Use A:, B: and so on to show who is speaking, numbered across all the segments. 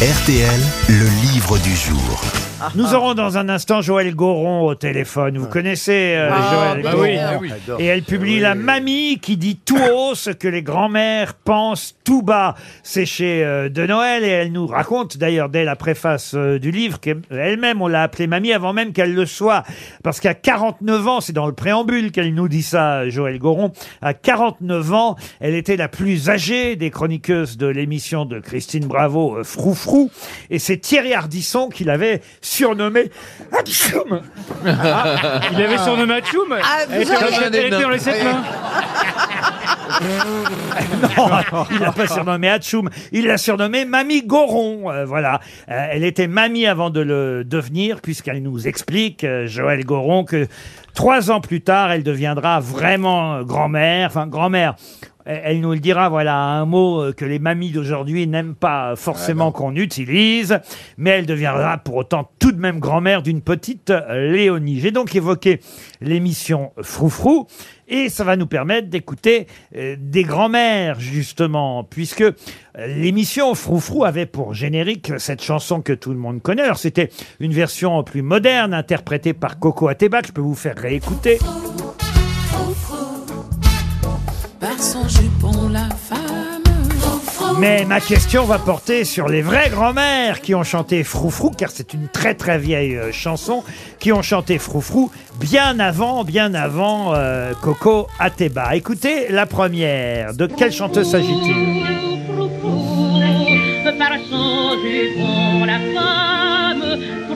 A: RTL, le livre du jour.
B: Nous aurons dans un instant Joël Goron au téléphone. Vous connaissez euh, Joël
C: bah
B: Goron
C: oui, ah oui.
B: Et elle publie La mamie qui dit tout haut ce que les grands-mères pensent tout bas. C'est chez euh, De Noël et elle nous raconte d'ailleurs dès la préface euh, du livre qu'elle-même on l'a appelée mamie avant même qu'elle le soit. Parce qu'à 49 ans, c'est dans le préambule qu'elle nous dit ça, Joël Goron, à 49 ans, elle était la plus âgée des chroniqueuses de l'émission de Christine Bravo, euh, Et c'est Thierry Ardisson qui l'avait surnommé Atchoum.
C: Il avait surnommé Atchoum
D: Ah,
C: Elle était
D: avez-
C: dans- elle était dans les sept mains
B: Non, il l'a pas surnommé Atchoum. Il l'a surnommé Mamie Goron. Euh, voilà. Euh, elle était mamie avant de le devenir, puisqu'elle nous explique, euh, Joël Goron, que trois ans plus tard, elle deviendra vraiment euh, grand-mère. Enfin, grand-mère. Elle elle nous le dira, voilà, un mot euh, que les mamies d'aujourd'hui n'aiment pas forcément qu'on utilise, mais elle deviendra pour autant tout de même grand-mère d'une petite euh, Léonie. J'ai donc évoqué l'émission Froufrou, et ça va nous permettre d'écouter euh, des grands-mères, justement, puisque euh, l'émission Froufrou avait pour générique cette chanson que tout le monde connaît. Alors, c'était une version plus moderne, interprétée par Coco Ateba, que je peux vous faire réécouter.
E: La femme.
B: Mais ma question va porter sur les vraies grand-mères qui ont chanté Froufrou, car c'est une très très vieille euh, chanson, qui ont chanté Froufrou bien avant, bien avant euh, Coco Ateba. Écoutez la première. De quelle chanteuse s'agit-il?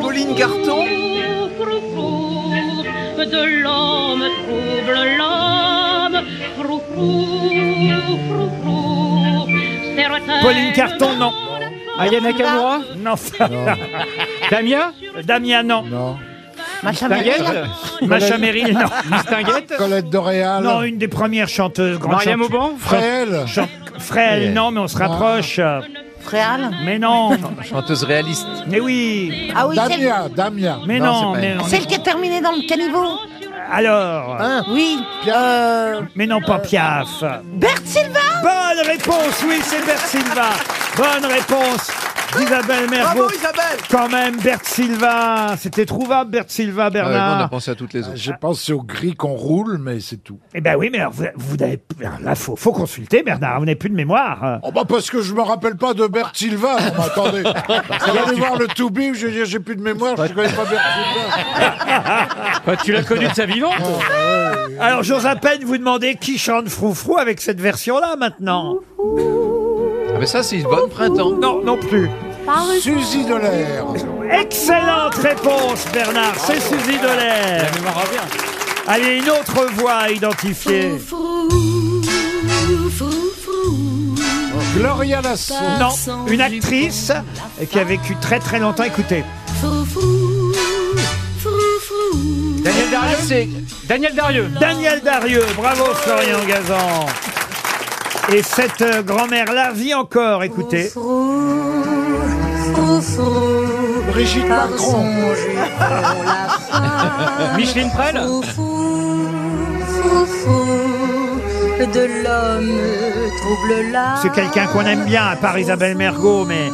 D: Pauline Carton
F: De l'homme trouble
B: Pauline Carton, non.
C: Aya Nakamura
B: Non.
C: Damien
B: Damien, non.
G: Non.
B: Macha Merrill, non.
C: Miss Tinguette
G: Colette Doréal.
B: Non, une des premières chanteuses. grande
C: Maria
B: chante-
C: Mauban
G: Fréhel.
B: chan- Frêle, non, mais on se rapproche.
D: Fréal
B: Mais non.
H: Chanteuse réaliste.
B: Mais oui.
D: Ah oui, celle,
G: Damien. Damien.
B: Mais
H: Non,
B: non.
H: c'est pas
B: mais
H: elle.
B: non.
D: celle qui est terminée dans le caniveau.
B: Alors.
D: Oui. Euh,
B: Mais non, pas Piaf.
D: Bert Silva?
B: Bonne réponse, oui, c'est Bert Silva. Bonne réponse d'Isabelle Mergo.
D: Isabelle
B: Quand même, Bert Silva. C'était trouvable, Bert Silva,
H: Ouais, nous, on a
B: Bernard.
H: pensé à toutes les autres.
G: J'ai pensé au gris qu'on roule, mais c'est tout.
B: Eh ben oui, mais alors, vous, vous n'avez là, faut, faut consulter, Bernard. Vous n'avez plus de mémoire.
G: Oh bah parce que je me rappelle pas de Bert Silva. Mais attendez. Vous allez voir le to be, je dire, j'ai plus de mémoire, je connais pas Bert.
C: Bah, Tu l'as connu de sa vivante
B: Alors, j'ose à peine vous demander qui chante Froufrou avec cette version-là maintenant.
H: Ah, mais ça, c'est une bonne printemps.
B: Non, non plus.
G: Suzy Delair.
B: Excellente réponse, Bernard. C'est Suzy Delair.
C: La mémoire revient.
B: Allez, une autre voix à identifier.
G: Gloria Lasso.
B: Non, une actrice qui a vécu très très longtemps. Écoutez.
C: Daniel Darieux
H: c'est-
C: Daniel Darieux
B: Daniel Darieux, bravo Florian Gazan. Et cette euh, grand-mère-là vit encore, écoutez.
G: Brigitte Macron.
C: Micheline Prel
E: De l'homme trouble la.
B: C'est quelqu'un qu'on aime bien, à part Isabelle Mergot, mais...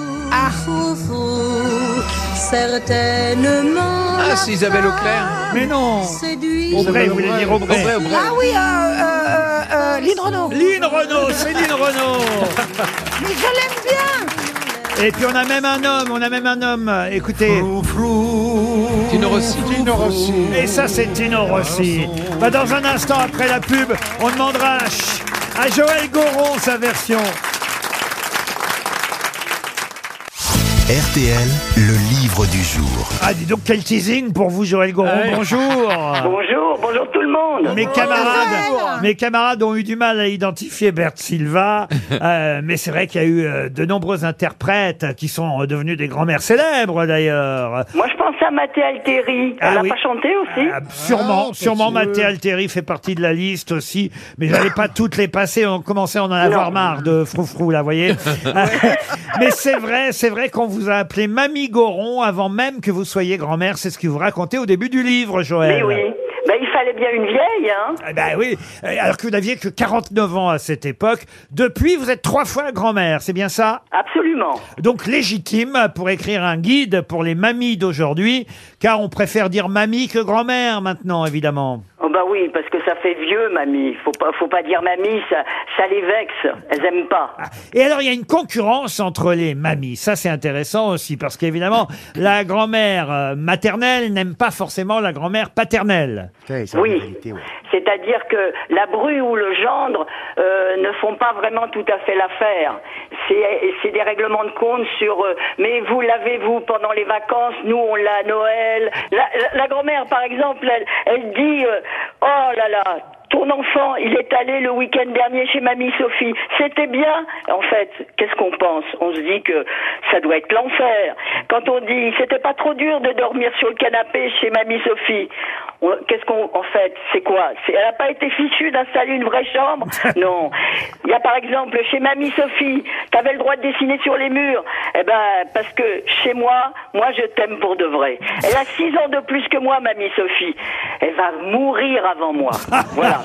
E: Certainement.
H: Ah, c'est Isabelle Auclair.
B: Mais non
E: Séduit.
B: Aubray, vous voulez dire Aubray
H: Aubray, Aubray.
D: Ah oui, euh, euh, euh, Lynn Renault.
B: Lynn Renault, c'est Lynn Renault
D: Mais je l'aime bien
B: Et puis on a même un homme, on a même un homme, écoutez.
H: Tino Rossi.
G: Tino Rossi.
B: Et ça, c'est Tino Rossi. Bah, dans un instant, après la pub, on demandera à, Ch- à Joël Goron sa version.
A: RTL, le livre du jour.
B: Ah, dis donc, quel teasing pour vous, Joël Goron.
C: Ouais.
B: Bonjour.
F: Bonjour, bonjour tout le monde.
B: Mes camarades, mes camarades ont eu du mal à identifier Bert Silva, euh, mais c'est vrai qu'il y a eu euh, de nombreux interprètes qui sont devenus des grands-mères célèbres d'ailleurs.
F: Moi, je pensais à Mathé Alteri.
B: Ah
F: Elle a
B: oui.
F: pas chanté aussi
B: Ah, sûrement,
G: Ah,
B: sûrement
G: parce que-
B: Mathé Alteri fait partie de la liste aussi, mais j'allais pas toutes les passer, on commençait à en avoir
F: Non.
B: marre de froufrou là, vous voyez. mais c'est vrai, c'est vrai qu'on vous a appelé Mamie Goron avant même que vous soyez grand-mère, c'est ce que vous racontez au début du livre, Joël.
F: Mais oui.
I: Bien une vieille, hein
B: Eh ben oui, Euh, alors que vous n'aviez que 49 ans à cette époque. Depuis, vous êtes trois fois grand-mère, c'est bien ça?
I: Absolument.
B: Donc légitime pour écrire un guide pour les mamies d'aujourd'hui, car on préfère dire mamie que grand-mère maintenant, évidemment.
I: Bah oui, parce que ça fait vieux, mamie. Faut pas, faut pas dire mamie, ça, ça les vexe. Elles aiment pas.
B: Et alors, il y a une concurrence entre les mamies. Ça, c'est intéressant aussi, parce qu'évidemment, la grand-mère euh, maternelle n'aime pas forcément la grand-mère paternelle.
I: Oui. C'est-à-dire que la bru ou le gendre euh, ne font pas vraiment tout à fait l'affaire. C'est des règlements de compte sur. euh, mais vous l'avez-vous pendant les vacances Nous, on l'a à Noël. La, grand-mère, par exemple, elle, elle dit euh, Oh là là. Ton enfant, il est allé le week-end dernier chez mamie Sophie. C'était bien. En fait, qu'est-ce qu'on pense? On se dit que ça doit être l'enfer. Quand on dit c'était pas trop dur de dormir sur le canapé chez mamie Sophie, qu'est-ce qu'on en fait C'est quoi? Elle n'a pas été fichue d'installer une vraie chambre? Non. Il y a par exemple chez mamie Sophie, t'avais le droit de dessiner sur les murs. Eh ben parce que chez moi, moi je t'aime pour de vrai. Elle a six ans de plus que moi, mamie Sophie. Elle va mourir avant moi. Voilà.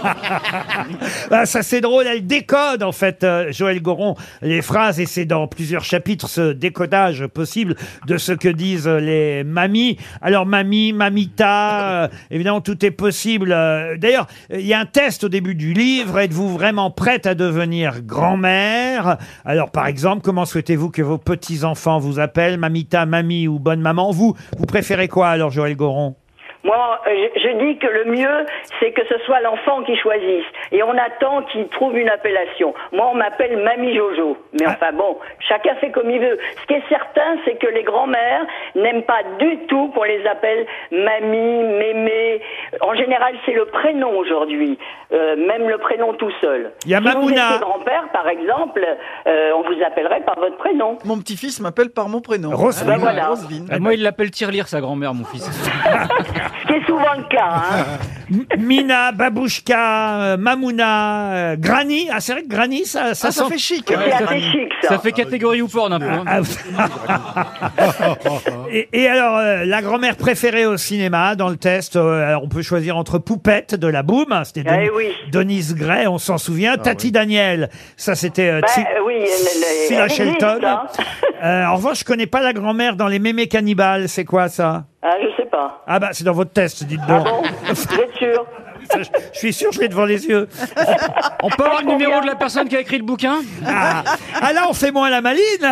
B: Ah, ça c'est drôle, elle décode en fait, euh, Joël Goron, les phrases et c'est dans plusieurs chapitres ce décodage possible de ce que disent les mamies. Alors mamie, mamita, euh, évidemment tout est possible. Euh, D'ailleurs, il y a un test au début du livre. Êtes-vous vraiment prête à devenir grand-mère? Alors par exemple, comment souhaitez-vous que vos petits-enfants vous appellent Mamita, mamie ou bonne maman? Vous, vous préférez quoi alors Joël Goron?
I: Moi, je, je dis que le mieux, c'est que ce soit l'enfant qui choisisse. Et on attend qu'il trouve une appellation. Moi, on m'appelle Mamie Jojo. Mais
B: Ah.
I: enfin bon, chacun fait comme il veut. Ce qui est certain, c'est que les grands-mères n'aiment pas du tout qu'on les appelle Mamie, Mémé. En général, c'est le prénom aujourd'hui. Euh, même le prénom tout seul.
B: Il y a
I: si vous
B: Mamouna.
I: étiez grand-père, par exemple, euh, on vous appellerait par votre prénom.
J: Mon petit-fils m'appelle par mon prénom.
B: Roselyne.
I: Ben voilà.
J: Roselyne.
C: Euh, Moi, il l'appelle tirelire, sa grand-mère, mon fils.
I: Ce qui est souvent le cas. Hein.
B: M- Mina, Babouchka, euh, Mamouna, euh, Granny. Ah, c'est vrai que Granny, ça, ça,
J: Ah, ça
B: sent-
J: fait chic.
I: C'est assez chic, ça.
C: Ça fait catégorie ou porn un peu. hein.
B: Ah, et, et alors, euh, la grand-mère préférée au cinéma, dans le test, euh, alors on peut choisir entre Poupette de la Boum, hein, c'était
I: Eh oui.
B: Denise Gray, on s'en souvient, Tati Daniel, ça c'était euh,
I: Bah,
B: Tsi-
I: oui, elle- elle-
B: Scylla
I: elle existe,
B: Shelton.
I: hein.
B: Euh, en revanche, je connais pas la grand-mère dans les mémés cannibales, c'est quoi ça?
I: Ah, je sais pas.
B: Ah bah c'est dans votre test, dites
I: Ah
B: donc.
I: bon? Vous êtes sûr?
B: Ça, je, je suis sûr, je l'ai devant les yeux.
C: On peut avoir le numéro de la personne qui a écrit le bouquin
B: Ah, ah là, on fait moins la maline.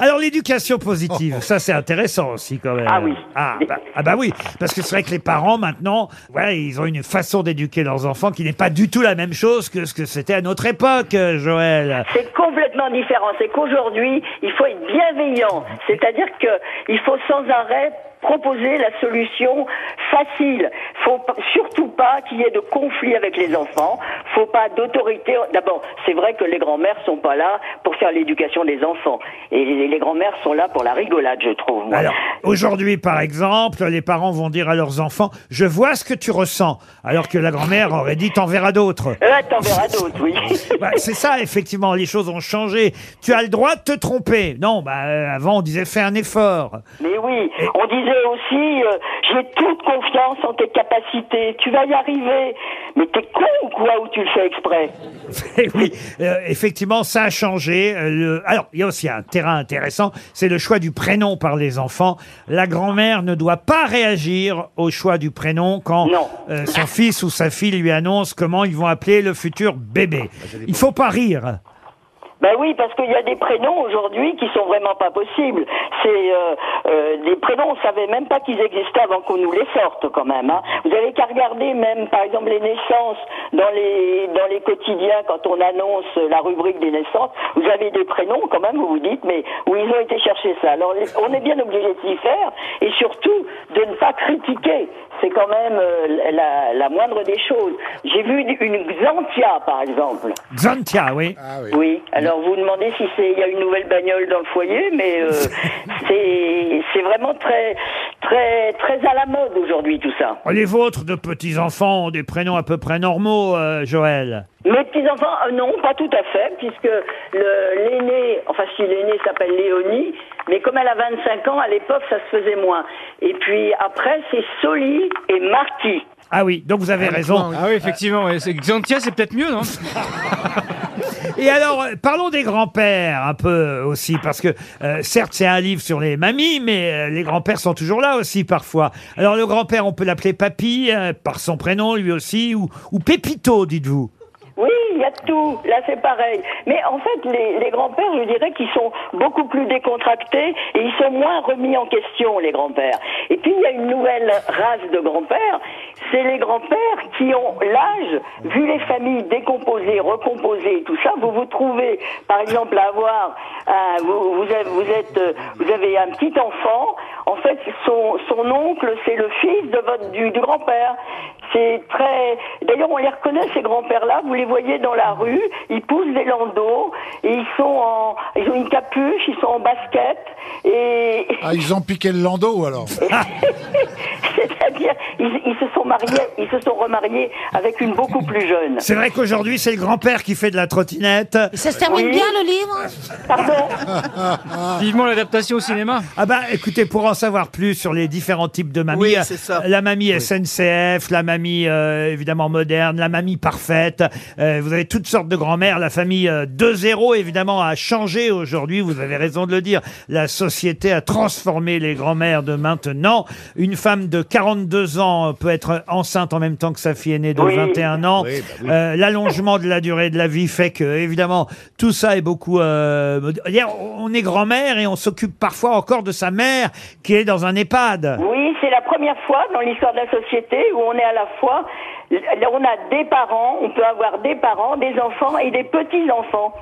B: Alors l'éducation positive, ça c'est intéressant aussi quand même.
I: Ah oui.
B: Ah bah, ah bah oui, parce que c'est vrai que les parents maintenant, ouais, ils ont une façon d'éduquer leurs enfants qui n'est pas du tout la même chose que ce que c'était à notre époque, euh, Joël.
I: C'est complètement différent. C'est qu'aujourd'hui, il faut être bienveillant. C'est-à-dire que il faut sans arrêt proposer la solution facile. Faut surtout pas qu'il y ait de conflit avec les enfants. Faut pas d'autorité. D'abord, c'est vrai que les grands-mères sont pas là pour faire l'éducation des enfants. Et les, les grands-mères sont là pour la rigolade, je trouve. moi.
B: Alors, aujourd'hui, par exemple, les parents vont dire à leurs enfants Je vois ce que tu ressens. Alors que la grand-mère aurait dit T'en verras d'autres.
I: Euh, t'en verras d'autres, oui.
B: Bah, c'est ça, effectivement, les choses ont changé. Tu as le droit de te tromper. Non, bah, euh, avant, on disait Fais un effort.
I: Mais oui, on disait aussi, euh, j'ai toute confiance en tes capacités, tu vas y arriver. Mais t'es con ou quoi ou tu le fais exprès
B: Eh oui, euh, effectivement, ça a changé. Euh, le- Alors, il y a aussi un terrain intéressant, c'est le choix du prénom par les enfants. La grand-mère ne doit pas réagir au choix du prénom quand
I: Non.
B: euh, son fils ou sa fille lui annonce comment ils vont appeler le futur bébé. Il faut pas rire.
I: Ben oui, parce qu'il y a des prénoms aujourd'hui qui sont vraiment pas possibles. C'est euh, euh, des prénoms, on savait même pas qu'ils existaient avant qu'on nous les sorte quand même. Hein. Vous avez qu'à regarder même, par exemple, les naissances dans les dans les quotidiens quand on annonce la rubrique des naissances. Vous avez des prénoms quand même, vous vous dites, mais où ils ont été chercher ça? Alors on est bien obligé de s'y faire et surtout de ne pas critiquer. C'est quand même euh, la, la moindre des choses. J'ai vu une Xantia, par exemple.
B: Xantia, oui.
I: Oui. Alors vous demandez si c'est il y a une nouvelle bagnole dans le foyer, mais euh, c'est c'est vraiment très très très, à la mode aujourd'hui, tout ça.
B: Les vôtres de petits-enfants ont des prénoms à peu près normaux, euh, Joël
I: Mes petits-enfants, euh, non, pas tout à fait, puisque le- l'aîné, enfin si l'aîné s'appelle Léonie, mais comme elle a 25 ans, à l'époque, ça se faisait moins. Et puis après, c'est Soli et Marquis.
B: Ah oui, donc vous avez raison.
C: Ah oui, effectivement. ouais, c'est- Xanthia, c'est peut-être mieux, non
B: Et alors, euh, parlons des grands-pères un peu aussi, parce que euh, certes, c'est un livre sur les mamies, mais euh, les grands-pères sont toujours là aussi parfois. Alors, le grand-père, on peut l'appeler Papy, euh, par son prénom lui aussi, ou, ou Pépito, dites-vous?
I: Oui, il y a tout. Là, c'est pareil. Mais en fait, les, grands-pères, je dirais qu'ils sont beaucoup plus décontractés et ils sont moins remis en question, les grands-pères. Et puis, il y a une nouvelle race de grands-pères. C'est les grands-pères qui ont l'âge, vu les familles décomposées, recomposées tout ça, vous vous trouvez, par exemple, à avoir, vous, avez, êtes, vous avez un petit enfant, en fait, son, oncle, c'est le fils de votre, du grand-père. C'est très. D'ailleurs, on les reconnaît ces grands-pères-là. Vous les voyez dans la rue. Ils poussent des landaux et ils sont en. Ils ont une capuche. Ils sont en basket et.
G: Ah, ils ont piqué le landau alors.
I: C'est-à-dire, ils, ils se sont mariés. Ils se sont remariés avec une beaucoup plus jeune.
B: C'est vrai qu'aujourd'hui, c'est le grand-père qui fait de la trottinette.
D: Ça se termine
I: Oui.
D: bien le livre
I: Pardon
C: Vivement l'adaptation au cinéma.
B: Ah bah écoutez, pour en savoir plus sur les différents types de mamies,
J: Oui,
B: la mamie SNCF, la mamie euh, évidemment moderne, la mamie parfaite, euh, vous avez toutes sortes de grand-mères, la famille euh, 2.0 évidemment a changé aujourd'hui, vous avez raison de le dire, la société a transformé les grand-mères de maintenant. Une femme de 42 ans peut être enceinte en même temps que sa fille aînée de
I: Oui.
B: 21 ans. Euh, L'allongement de la durée de la vie fait que, évidemment, tout ça est beaucoup... Euh, mod- D'ailleurs, on est grand-mère et on s'occupe parfois encore de sa mère qui est dans un EHPAD.
I: Oui, première fois dans l'histoire de la société où on est à la fois, on a des parents, on peut avoir des parents, des enfants et des petits-enfants.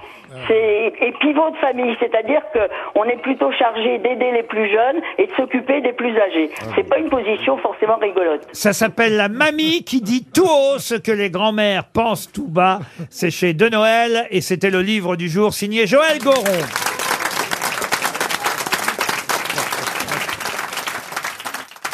I: C'est et pivot de famille, c'est-à-dire que on est plutôt chargé d'aider les plus jeunes et de s'occuper des plus âgés. C'est pas une position forcément rigolote.
B: Ça s'appelle La mamie qui dit tout haut ce que les grands-mères pensent tout bas. C'est chez De Noël et c'était le livre du jour signé Joël Goron.